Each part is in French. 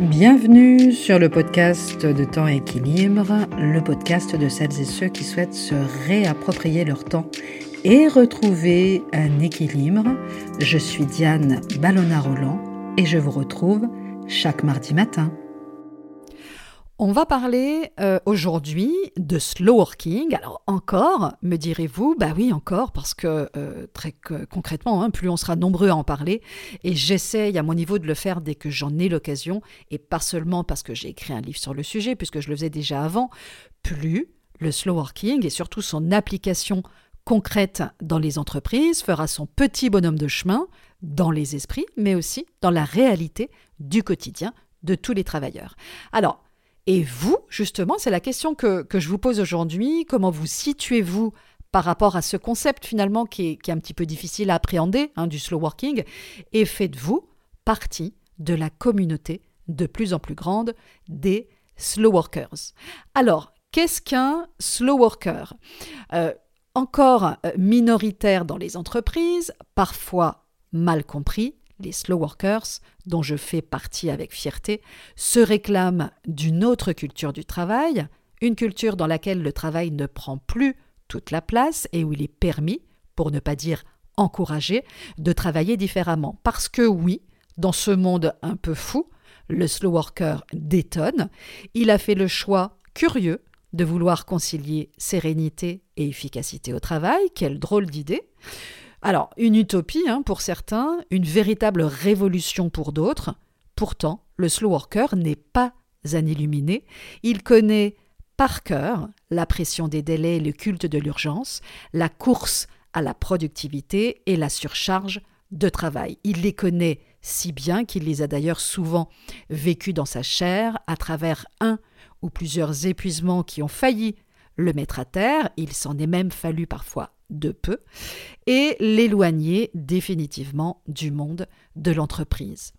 Bienvenue sur le podcast de Temps Équilibre, le podcast de celles et ceux qui souhaitent se réapproprier leur temps et retrouver un équilibre. Je suis Diane Ballona-Roland et je vous retrouve chaque mardi matin. On va parler euh, aujourd'hui de slow working. Alors encore, me direz-vous, bah oui encore, parce que euh, très concrètement, hein, plus on sera nombreux à en parler, et j'essaye à mon niveau de le faire dès que j'en ai l'occasion, et pas seulement parce que j'ai écrit un livre sur le sujet, puisque je le faisais déjà avant, plus le slow working et surtout son application concrète dans les entreprises fera son petit bonhomme de chemin dans les esprits, mais aussi dans la réalité du quotidien de tous les travailleurs. Alors, et vous, justement, c'est la question que, je vous pose aujourd'hui. Comment vous situez-vous par rapport à ce concept finalement qui est, un petit peu difficile à appréhender hein, du slow working? Et faites-vous partie de la communauté de plus en plus grande des slow workers. Alors, qu'est-ce qu'un slow worker? Euh, Encore euh, minoritaire dans les entreprises, parfois mal compris, les slow workers, dont je fais partie avec fierté, se réclament d'une autre culture du travail, une culture dans laquelle le travail ne prend plus toute la place et où il est permis, pour ne pas dire encouragé, de travailler différemment. Parce que oui, dans ce monde un peu fou, le slow worker détonne, il a fait le choix curieux de vouloir concilier sérénité et efficacité au travail, quelle drôle d'idée. Alors, une utopie hein, pour certains, une véritable révolution pour d'autres. Pourtant, le slow worker n'est pas un illuminé. Il connaît par cœur la pression des délais le culte de l'urgence, la course à la productivité et la surcharge de travail. Il les connaît si bien qu'il les a d'ailleurs souvent vécus dans sa chair à travers un ou plusieurs épuisements qui ont failli le mettre à terre, il s'en est même fallu parfois de peu, et l'éloigner définitivement du monde de l'entreprise.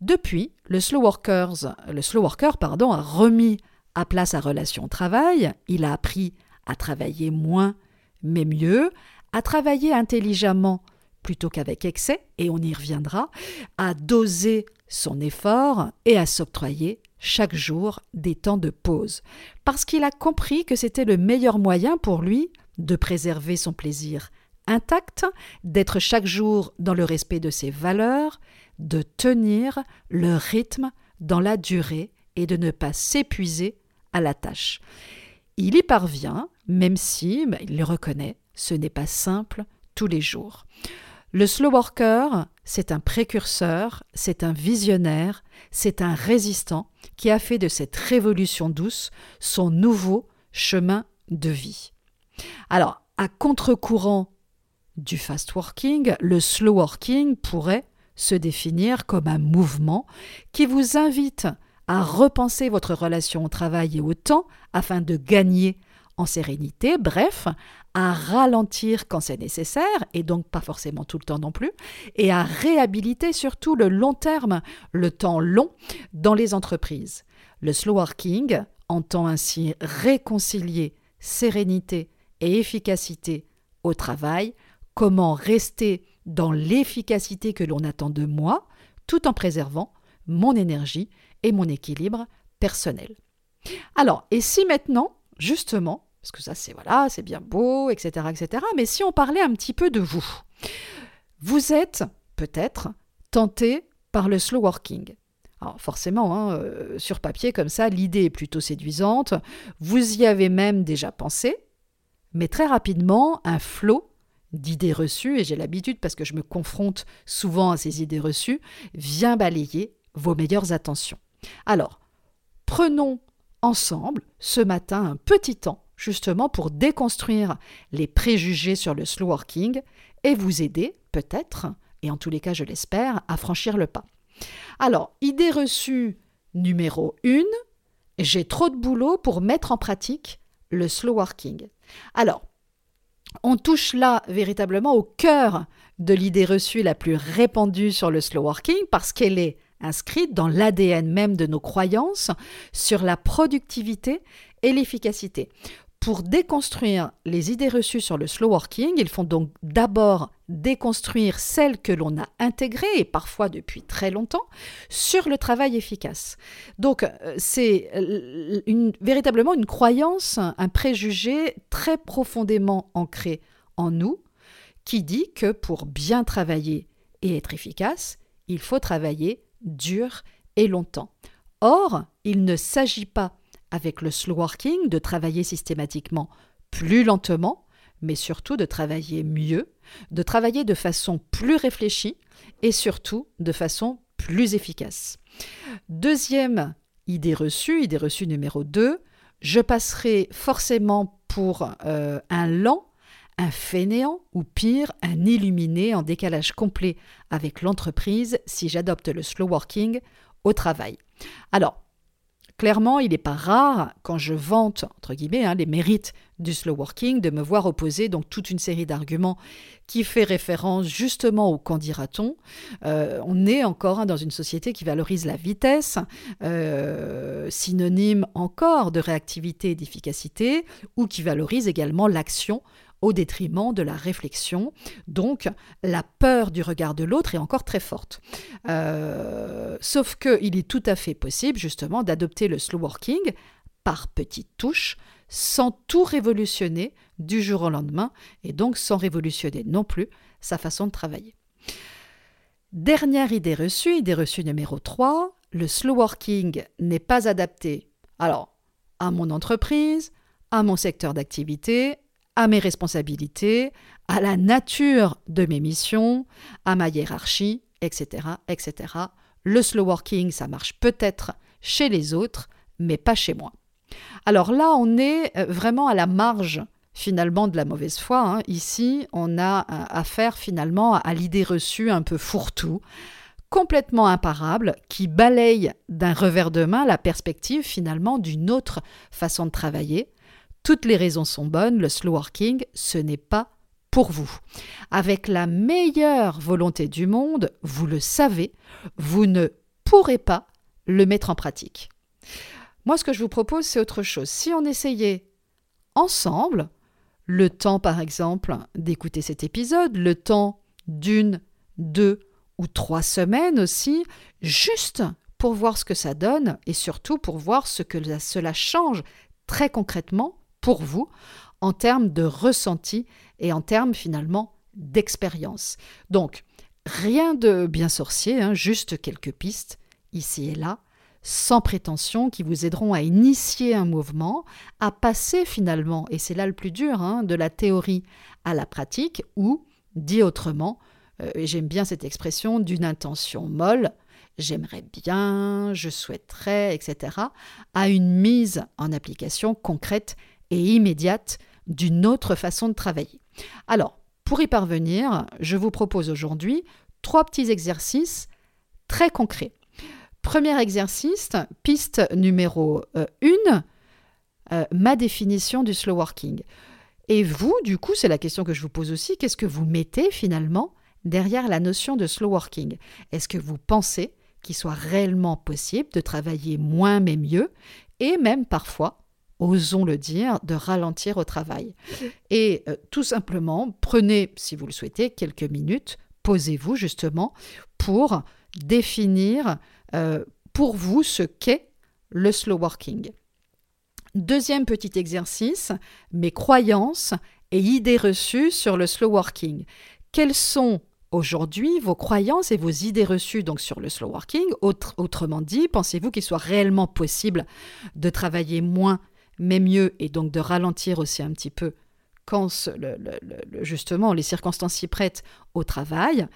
Depuis, le slow, worker pardon, a remis à place sa relation au travail, il a appris à travailler moins mais mieux, à travailler intelligemment plutôt qu'avec excès, et on y reviendra, à doser son effort et à s'octroyer chaque jour des temps de pause, parce qu'il a compris que c'était le meilleur moyen pour lui de préserver son plaisir intact, d'être chaque jour dans le respect de ses valeurs, de tenir le rythme dans la durée et de ne pas s'épuiser à la tâche. Il y parvient, même si, ben, il le reconnaît, ce n'est pas simple tous les jours. Le slow worker, c'est un précurseur, c'est un visionnaire, c'est un résistant qui a fait de cette révolution douce son nouveau chemin de vie. Alors, à contre-courant du fast working, le slow working pourrait se définir comme un mouvement qui vous invite à repenser votre relation au travail et au temps afin de gagner en sérénité, bref, à ralentir quand c'est nécessaire, et donc pas forcément tout le temps non plus, et à réhabiliter surtout le long terme, le temps long, dans les entreprises. Le slow working entend ainsi réconcilier sérénité et efficacité au travail, comment rester dans l'efficacité que l'on attend de moi, tout en préservant mon énergie et mon équilibre personnel. Alors, et si maintenant, justement, parce que ça c'est bien beau, etc., etc., mais si on parlait un petit peu de vous, vous êtes peut-être tenté par le slow working. Alors forcément, hein, euh, sur papier comme ça, l'idée est plutôt séduisante, vous y avez même déjà pensé, mais très rapidement, un flot d'idées reçues, et j'ai l'habitude parce que je me confronte souvent à ces idées reçues, vient balayer vos meilleures attentions. Alors, prenons ensemble ce matin un petit temps justement pour déconstruire les préjugés sur le slow working et vous aider peut-être, et en tous les cas je l'espère, à franchir le pas. Alors, idée reçue numéro 1, j'ai trop de boulot pour mettre en pratique le slow working. Alors, on touche là véritablement au cœur de l'idée reçue la plus répandue sur le slow working parce qu'elle est inscrite dans l'ADN même de nos croyances sur la productivité et l'efficacité. Pour déconstruire les idées reçues sur le slow working, il faut donc d'abord déconstruire celles que l'on a intégrées, et parfois depuis très longtemps, sur le travail efficace. Donc euh, c'est euh, véritablement une croyance, un préjugé très profondément ancré en nous, qui dit que pour bien travailler et être efficace, il faut travailler dur et longtemps. Or, il ne s'agit pas avec le slow working, de travailler systématiquement plus lentement, mais surtout de travailler mieux, de travailler de façon plus réfléchie et surtout de façon plus efficace. Deuxième idée reçue, idée reçue numéro 2, je passerai forcément pour euh, un lent, un fainéant ou pire, un illuminé en décalage complet avec l'entreprise si j'adopte le slow working au travail. Alors, Clairement, il n'est pas rare, quand je vante, entre guillemets, hein, les mérites du slow working, de me voir opposer donc toute une série d'arguments qui fait référence justement au qu'en dira-t-on. Euh, on est encore hein, dans une société qui valorise la vitesse, euh, synonyme encore de réactivité et d'efficacité, ou qui valorise également l'action au détriment de la réflexion. Donc la peur du regard de l'autre est encore très forte. Euh, sauf qu'il est tout à fait possible justement d'adopter le slow working par petites touches, sans tout révolutionner du jour au lendemain, et donc sans révolutionner non plus sa façon de travailler. Dernière idée reçue, idée reçue numéro 3, le slow working n'est pas adapté alors à mon entreprise, à mon secteur d'activité, à mes responsabilités, à la nature de mes missions, à ma hiérarchie, etc., etc. Le slow working, ça marche peut-être chez les autres, mais pas chez moi. Alors là, on est euh, vraiment à la marge finalement de la mauvaise foi. Hein. Ici, on a euh, affaire finalement à l'idée reçue un peu fourre-tout, complètement imparable, qui balaye d'un revers de main la perspective finalement d'une autre façon de travailler, toutes les raisons sont bonnes, le slow working, ce n'est pas pour vous. Avec la meilleure volonté du monde, vous le savez, vous ne pourrez pas le mettre en pratique. Moi, ce que je vous propose, c'est autre chose. Si on essayait ensemble, le temps, par exemple, d'écouter cet épisode, le temps d'une, deux ou trois semaines aussi, juste pour voir ce que ça donne et surtout pour voir ce que cela change très concrètement pour vous en termes de ressenti et en termes finalement d'expérience. Donc, rien de bien sorcier, hein, juste quelques pistes ici et là, sans prétention, qui vous aideront à initier un mouvement, à passer finalement, et c'est là le plus dur, hein, de la théorie à la pratique, ou, dit autrement, euh, j'aime bien cette expression, d'une intention molle, j'aimerais bien, je souhaiterais, etc., à une mise en application concrète immédiate d'une autre façon de travailler. Alors, pour y parvenir, je vous propose aujourd'hui trois petits exercices très concrets. Premier exercice, piste numéro 1, euh, euh, ma définition du slow working. Et vous, du coup, c'est la question que je vous pose aussi, qu'est-ce que vous mettez finalement derrière la notion de slow working? Est-ce que vous pensez qu'il soit réellement possible de travailler moins mais mieux? Et même parfois osons le dire, de ralentir au travail. Et euh, tout simplement, prenez, si vous le souhaitez, quelques minutes, posez-vous justement pour définir euh, pour vous ce qu'est le slow working. Deuxième petit exercice, mes croyances et idées reçues sur le slow working. Quelles sont aujourd'hui vos croyances et vos idées reçues donc sur le slow working? Autrement dit, pensez-vous qu'il soit réellement possible de travailler moins mais mieux, et donc de ralentir aussi un petit peu quand justement les circonstances s'y prêtent au travail.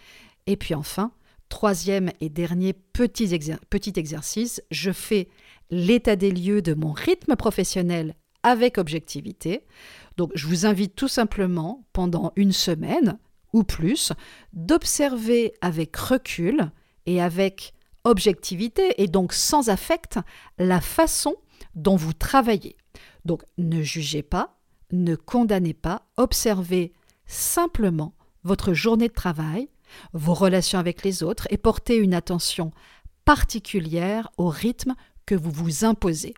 Et puis enfin, troisième et dernier petit, petit exercice, je fais l'état des lieux de mon rythme professionnel avec objectivité. Donc je vous invite tout simplement pendant une semaine ou plus d'observer avec recul et avec objectivité et donc sans affect la façon dont vous travaillez. Donc ne jugez pas, ne condamnez pas, observez simplement votre journée de travail, vos relations avec les autres et portez une attention particulière au rythme que vous vous imposez.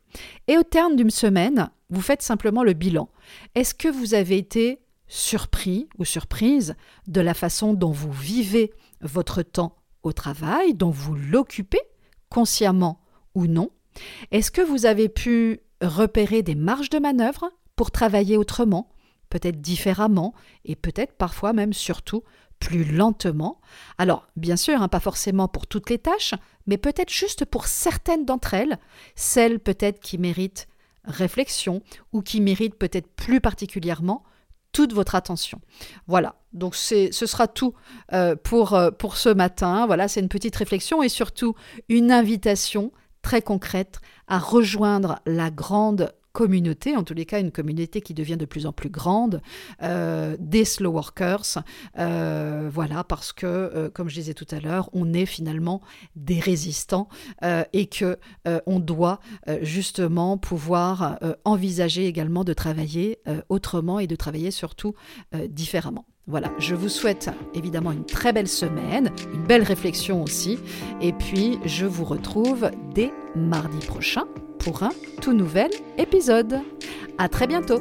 Et au terme d'une semaine, vous faites simplement le bilan. Est-ce que vous avez été surpris ou surprise de la façon dont vous vivez votre temps au travail, dont vous l'occupez, consciemment ou non? Est-ce que vous avez pu repérer des marges de manœuvre pour travailler autrement, peut-être différemment et peut-être parfois même surtout plus lentement. Alors, bien sûr, hein, pas forcément pour toutes les tâches, mais peut-être juste pour certaines d'entre elles, celles peut-être qui méritent réflexion ou qui méritent peut-être plus particulièrement toute votre attention. Voilà, donc ce sera tout euh, pour, euh, pour ce matin. Voilà, c'est une petite réflexion et surtout une invitation très concrète à rejoindre la grande communauté, en tous les cas une communauté qui devient de plus en plus grande, euh, des slow workers. Euh, voilà, parce que, euh, comme je disais tout à l'heure, on est finalement des résistants et que on doit justement pouvoir envisager également de travailler autrement et de travailler surtout différemment. Voilà, je vous souhaite évidemment une très belle semaine, une belle réflexion aussi, et puis je vous retrouve dès mardi prochain pour un tout nouvel épisode. À très bientôt!